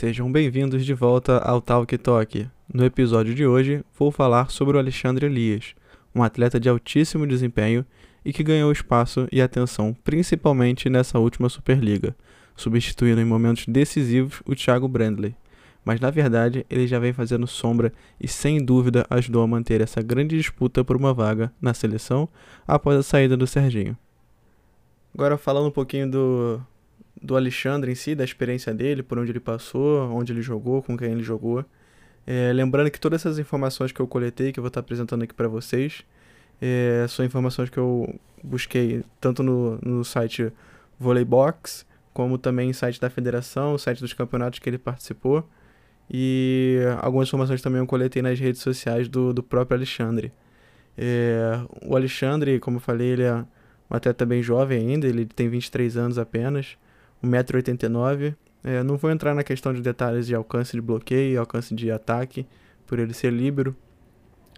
Sejam bem-vindos de volta ao Talk Talk. No episódio de hoje, vou falar sobre o Alexandre Elias, um atleta de altíssimo desempenho e que ganhou espaço e atenção principalmente nessa última Superliga, substituindo em momentos decisivos o Thiago Brandley. Mas na verdade, ele já vem fazendo sombra e sem dúvida ajudou a manter essa grande disputa por uma vaga na seleção após a saída do Serginho. Agora falando um pouquinho do, do Alexandre em si, da experiência dele, por onde ele passou, onde ele jogou, com quem ele jogou. É, lembrando que todas essas informações que eu coletei, que eu vou estar apresentando aqui para vocês, é, são informações que eu busquei tanto no, no site Volleybox, como também no site da federação, site dos campeonatos que ele participou. E algumas informações também eu coletei nas redes sociais do, do próprio Alexandre. É, o Alexandre, como eu falei, ele é um atleta bem jovem ainda, ele tem 23 anos apenas. 1,89m. É, não vou entrar na questão de detalhes de alcance de bloqueio e alcance de ataque, por ele ser líbero.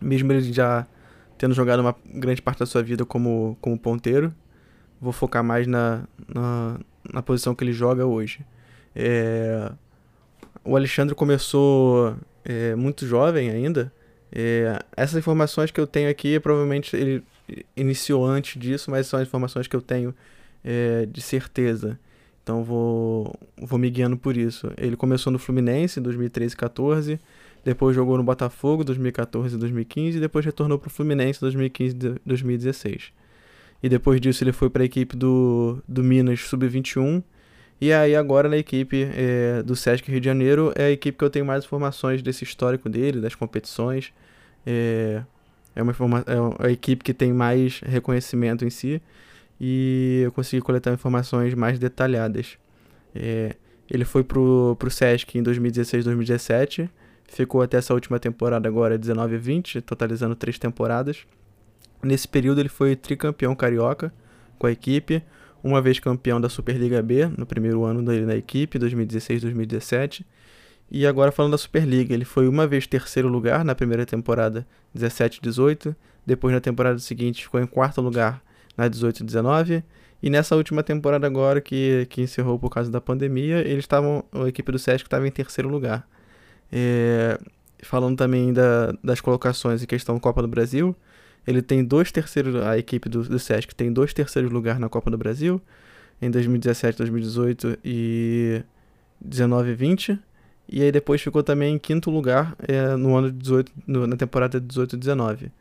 Mesmo ele já tendo jogado uma grande parte da sua vida como, como ponteiro, vou focar mais na, na, na posição que ele joga hoje. É, o Alexandre começou é, muito jovem ainda. É, essas informações que eu tenho aqui, provavelmente ele iniciou antes disso, mas são informações que eu tenho é, de certeza. Então vou, vou me guiando por isso. Ele começou no Fluminense em 2013 e 14, depois jogou no Botafogo 2014 e 2015 e depois retornou para o Fluminense 2015 e 2016. E depois disso ele foi para a equipe do, do Minas Sub-21 e aí agora na equipe é, do Sesc Rio de Janeiro é a equipe que eu tenho mais informações desse histórico dele, das competições. É, é, uma, é a equipe que tem mais reconhecimento em si e eu consegui coletar informações mais detalhadas. É, ele foi pro, pro Sesc em 2016 2017, ficou até essa última temporada agora, 19 e 20, totalizando três temporadas. Nesse período ele foi tricampeão carioca com a equipe, uma vez campeão da Superliga B, no primeiro ano dele na equipe, 2016-2017. E agora falando da Superliga, ele foi uma vez terceiro lugar na primeira temporada 17-18, depois na temporada seguinte ficou em quarto lugar na 18 e 19. E nessa última temporada agora, que, que encerrou por causa da pandemia, eles estavam. A equipe do Sesc estava em terceiro lugar. É, falando também da, das colocações em questão Copa do Brasil, ele tem dois terceiros. A equipe do, do Sesc tem dois terceiros lugares na Copa do Brasil, em 2017, 2018 e 19 e 20. E aí depois ficou também em quinto lugar é, no ano de 18, no, na temporada 18 e 19.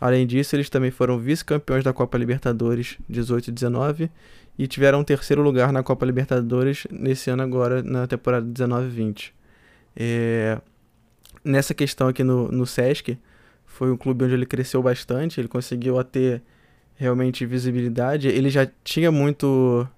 Além disso, eles também foram vice-campeões da Copa Libertadores 18 e 19 e tiveram um terceiro lugar na Copa Libertadores nesse ano agora, na temporada 19 e 20. É... Nessa questão aqui no, no Sesc, foi um clube onde ele cresceu bastante, ele conseguiu ter realmente visibilidade. Ele já tinha muito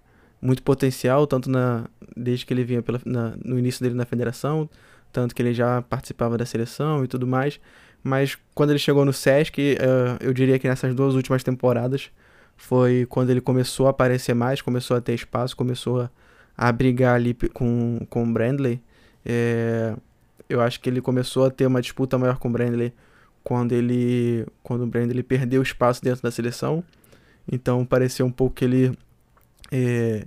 muito potencial, tanto na, desde que ele vinha pela, na, no início dele na federação, tanto que ele já participava da seleção e tudo mais mas quando ele chegou no Sesc, uh, eu diria que nessas duas últimas temporadas foi quando ele começou a aparecer mais, começou a ter espaço, começou a, a brigar ali com, com o Brandley. É, eu acho que ele começou a ter uma disputa maior com o Brandley quando ele quando o Brandley perdeu espaço dentro da seleção. Então pareceu um pouco que ele é,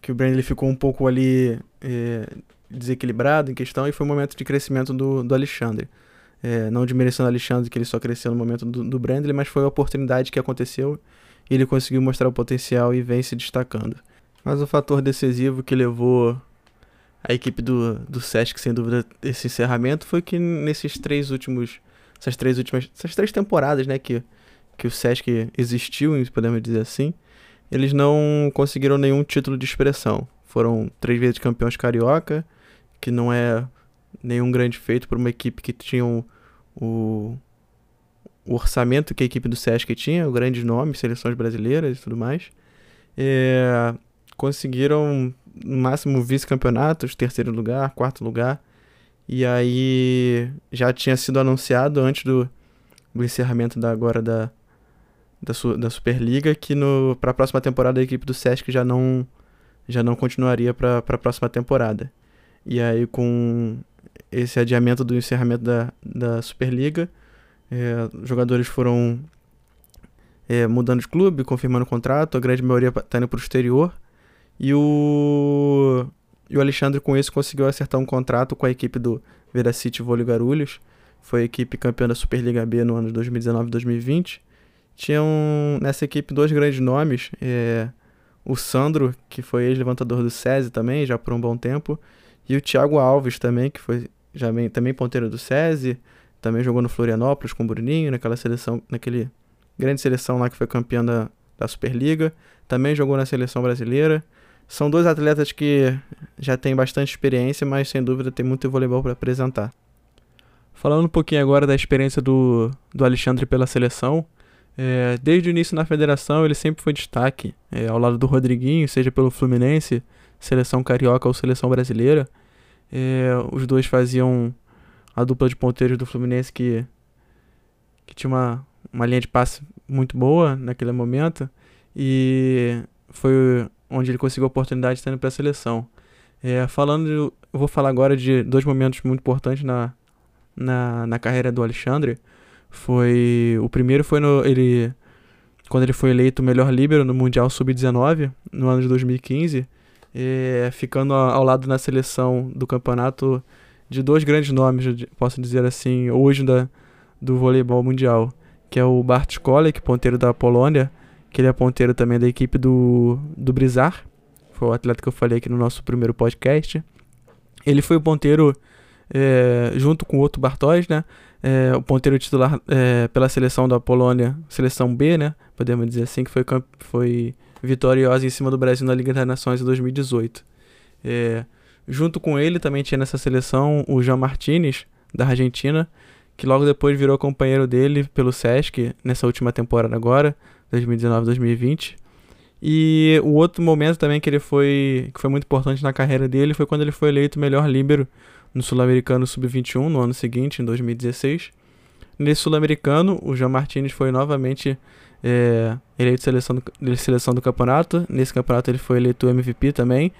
que o Brandley ficou um pouco ali é, desequilibrado em questão e foi um momento de crescimento do, do Alexandre. É, não desmerecendo Alexandre, que ele só cresceu no momento do, do Brandley, mas foi a oportunidade que aconteceu e ele conseguiu mostrar o potencial e vem se destacando. Mas o fator decisivo que levou a equipe do, do Sesc, sem dúvida, esse encerramento foi que nesses três últimos. Essas três últimas. Essas três temporadas, né, que, que o Sesc existiu, podemos dizer assim, eles não conseguiram nenhum título de expressão. Foram três vezes campeões carioca, que não é nenhum grande feito por uma equipe que tinha o, o, o orçamento que a equipe do Sesc tinha, o grande nome, seleções brasileiras e tudo mais. É, conseguiram no máximo vice-campeonatos, terceiro lugar, quarto lugar. E aí já tinha sido anunciado antes do, do encerramento da agora da, da, da Superliga que para a próxima temporada a equipe do Sesc já não já não continuaria para a próxima temporada. E aí com esse adiamento do encerramento da, da Superliga. É, jogadores foram é, mudando de clube, confirmando o contrato, a grande maioria está indo para o exterior. E o, E o Alexandre, com isso, conseguiu acertar um contrato com a equipe do Veracity Vôlei Garulhos. Foi a equipe campeã da Superliga B no ano de 2019 e 2020. Tinham nessa equipe dois grandes nomes. É, o Sandro, que foi ex-levantador do SESI também, já por um bom tempo. E o Thiago Alves também, que foi já bem, também ponteiro do SESI. Também jogou no Florianópolis com o Bruninho, naquela seleção, naquele grande seleção lá que foi campeã da, da Superliga. Também jogou na seleção brasileira. São dois atletas que já têm bastante experiência, mas sem dúvida tem muito voleibol para apresentar. Falando um pouquinho agora da experiência do, do Alexandre pela seleção, é, desde o início na federação ele sempre foi destaque, é, ao lado do Rodriguinho, seja pelo Fluminense, seleção carioca ou seleção brasileira. É, os dois faziam a dupla de ponteiros do Fluminense que, que tinha uma, uma linha de passe muito boa naquele momento e foi onde ele conseguiu a oportunidade de estar indo para a seleção. É, falando, eu vou falar agora de dois momentos muito importantes na, na, na carreira do Alexandre. Foi o primeiro foi no ele quando ele foi eleito o melhor líbero no Mundial Sub-19 no ano de 2015, é, ficando ao lado na seleção do campeonato de dois grandes nomes, posso dizer assim, hoje da, do voleibol mundial, que é o Bart Kolek, ponteiro da Polônia, que ele é ponteiro também da equipe do, do Brizar, foi o atleta que eu falei aqui no nosso primeiro podcast. Ele foi o ponteiro é, junto com o outro Bartos, né? É, o ponteiro titular é, pela seleção da Polônia, seleção B, né? Podemos dizer assim, que foi, foi vitoriosa em cima do Brasil na Liga Nações em 2018. É, junto com ele também tinha nessa seleção o Jean Martinez, da Argentina, que logo depois virou companheiro dele pelo Sesc nessa última temporada agora. 2019-2020. E o outro momento também que ele foi que foi muito importante na carreira dele foi quando ele foi eleito melhor líbero no Sul-Americano Sub-21 no ano seguinte, em 2016. Nesse Sul-Americano, o Jean Martinez foi novamente é, eleito seleção do, seleção do campeonato. Nesse campeonato ele foi eleito MVP também.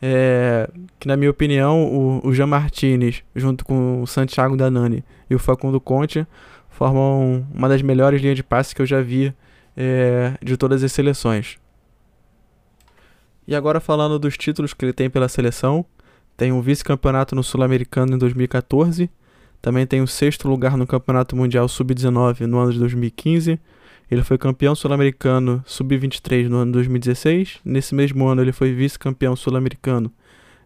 É, que na minha opinião, o, o Jean Martinez, junto com o Santiago Danani e o Facundo Conte, formam uma das melhores linhas de passe que eu já vi é, de todas as seleções. E agora falando dos títulos que ele tem pela seleção, tem um vice-campeonato no Sul-Americano em 2014, também tem o sexto lugar no Campeonato Mundial Sub-19 no ano de 2015. Ele foi campeão sul-americano Sub-23 no ano de 2016. Nesse mesmo ano ele foi vice-campeão sul-americano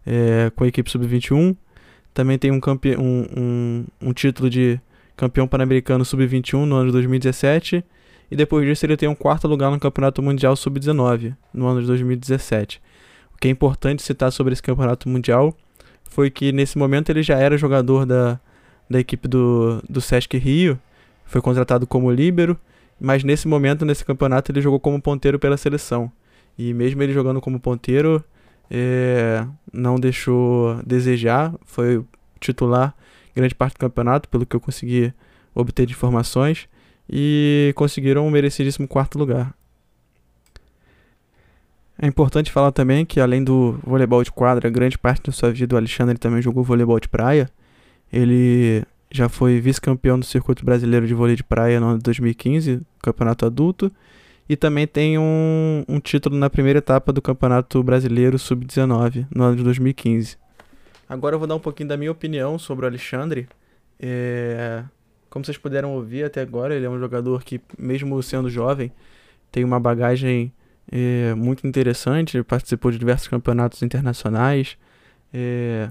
é, com a equipe Sub-21. Também tem um, um, um, um título de campeão pan-americano Sub-21 no ano de 2017 e depois disso ele tem um quarto lugar no Campeonato Mundial Sub-19, no ano de 2017. O que é importante citar sobre esse Campeonato Mundial foi que nesse momento ele já era jogador da, da equipe do, do Sesc Rio, foi contratado como líbero, mas nesse momento, nesse campeonato, ele jogou como ponteiro pela seleção. E mesmo ele jogando como ponteiro, é, não deixou desejar, foi titular grande parte do campeonato, pelo que eu consegui obter de informações e conseguiram um merecidíssimo quarto lugar. É importante falar também que além do voleibol de quadra, grande parte da sua vida o Alexandre também jogou voleibol de praia. Ele já foi vice-campeão do circuito brasileiro de vôlei de praia no ano de 2015, campeonato adulto, e também tem um, um título na primeira etapa do campeonato brasileiro sub-19 no ano de 2015. Agora eu vou dar um pouquinho da minha opinião sobre o Alexandre. É, como vocês puderam ouvir até agora, ele é um jogador que, mesmo sendo jovem, tem uma bagagem é, muito interessante. Participou de diversos campeonatos internacionais, é,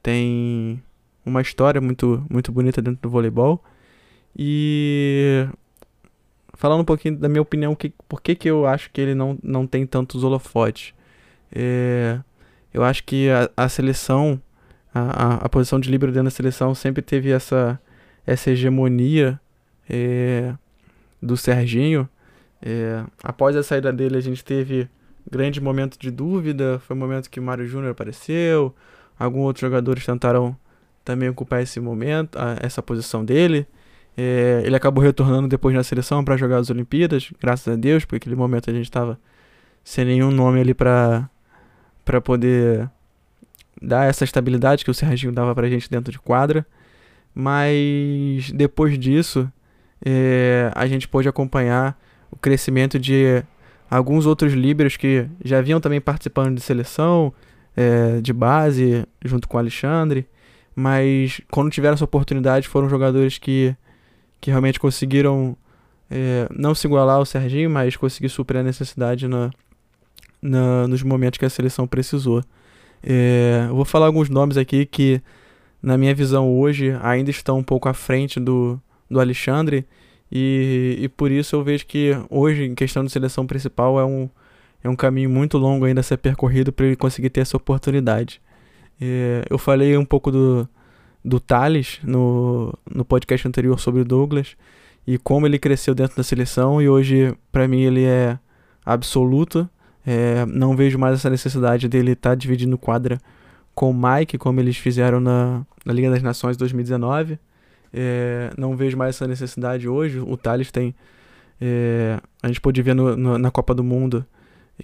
tem uma história muito, muito bonita dentro do voleibol. E falando um pouquinho da minha opinião, que, por que, que eu acho que ele não, não tem tantos holofotes? É, eu acho que a, a seleção, a, a, a posição de líbero dentro da seleção sempre teve essa essa hegemonia é, do Serginho. É, após a saída dele, a gente teve grande momento de dúvida. Foi o momento que Mário Júnior apareceu. Alguns outros jogadores tentaram também ocupar esse momento, essa posição dele. É, ele acabou retornando depois na seleção para jogar as Olimpíadas, graças a Deus, porque naquele momento a gente estava sem nenhum nome ali para poder dar essa estabilidade que o Serginho dava para a gente dentro de quadra. Mas depois disso, é, a gente pôde acompanhar o crescimento de alguns outros líberos que já vinham também participando de seleção, é, de base, junto com o Alexandre, mas quando tiveram essa oportunidade foram jogadores que, que realmente conseguiram é, não se igualar ao Serginho, mas conseguir suprir a necessidade na, na, nos momentos que a seleção precisou. É, eu vou falar alguns nomes aqui que, na minha visão hoje, ainda estão um pouco à frente do, do Alexandre, e, e por isso eu vejo que hoje, em questão de seleção principal, é um, é um caminho muito longo ainda a ser percorrido para ele conseguir ter essa oportunidade. É, eu falei um pouco do, do Thales no, no podcast anterior sobre o Douglas e como ele cresceu dentro da seleção e hoje para mim ele é absoluto. É, não vejo mais essa necessidade dele estar tá dividindo quadra com o Mike, como eles fizeram na, na Liga das Nações 2019. É, não vejo mais essa necessidade hoje. O Thales tem. É, a gente pôde ver no, no, na Copa do Mundo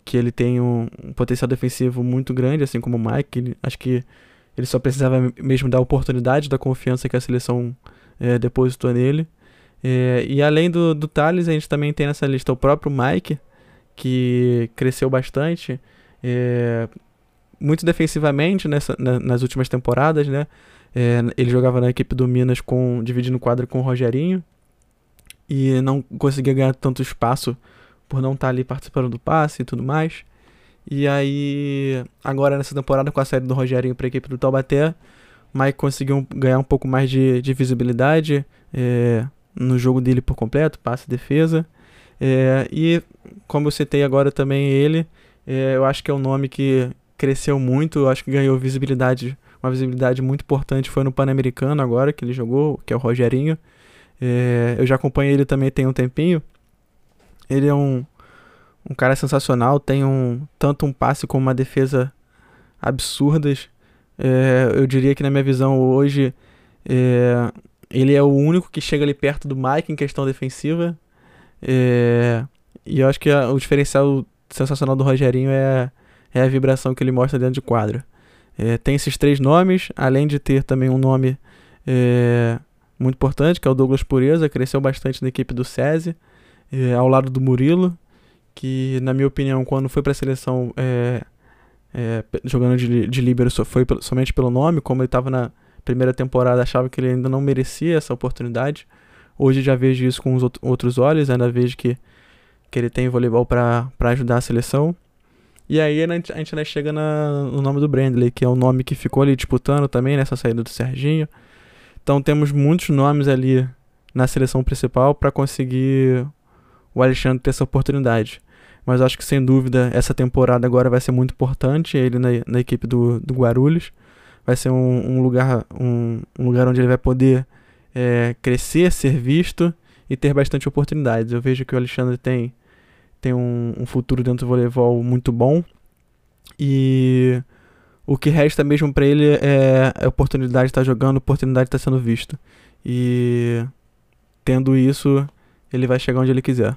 que ele tem um, um, potencial defensivo muito grande, assim como o Mike. Ele, acho que ele só precisava mesmo da oportunidade, da confiança que a seleção é, depositou nele. É, e além do, do Thales, a gente também tem nessa lista o próprio Mike, que cresceu bastante, é, muito defensivamente nessa, na, nas últimas temporadas, né? Ele jogava na equipe do Minas com dividindo quadra com o Rogerinho e não conseguia ganhar tanto espaço por não estar tá ali participando do passe e tudo mais. E aí, agora nessa temporada com a saída do Rogerinho para a equipe do Taubaté, Mike conseguiu ganhar um pouco mais de, de visibilidade é, no jogo dele por completo, passe defesa. É, e como eu citei agora também ele, é, eu acho que é um nome que cresceu muito, eu acho que ganhou visibilidade, uma visibilidade muito importante foi no Pan-Americano agora que ele jogou, que é o Rogerinho. É, eu já acompanhei ele também tem um tempinho. Ele é um, um cara sensacional, tem um tanto um passe como uma defesa absurdas. É, eu diria que na minha visão hoje é, ele é o único que chega ali perto do Mike em questão defensiva. É, e eu acho que a, o diferencial sensacional do Rogerinho é, é a vibração que ele mostra dentro de quadra. É, tem esses três nomes, além de ter também um nome é, muito importante, que é o Douglas Pureza, cresceu bastante na equipe do SESI é, ao lado do Murilo, que na minha opinião, quando foi para a seleção é, é, jogando de, de líbero, foi somente pelo nome, como ele estava na primeira temporada, achava que ele ainda não merecia essa oportunidade. Hoje já vejo isso com os outros olhos, ainda vejo que, que ele tem voleibol para ajudar a seleção. E aí a gente, chega na, no nome do Brandley, que é o nome que ficou ali disputando também nessa saída do Serginho. Então temos muitos nomes ali na seleção principal para conseguir o Alexandre ter essa oportunidade. Mas acho que sem dúvida essa temporada agora vai ser muito importante ele na, na equipe do, do Guarulhos. Vai ser um, um lugar, um, um, lugar onde ele vai poder é, crescer, ser visto e ter bastante oportunidades. Eu vejo que o Alexandre tem, tem um, um futuro dentro do voleibol muito bom. E o que resta mesmo para ele é a oportunidade de estar tá jogando, a oportunidade de estar tá sendo visto. E tendo isso, ele vai chegar onde ele quiser.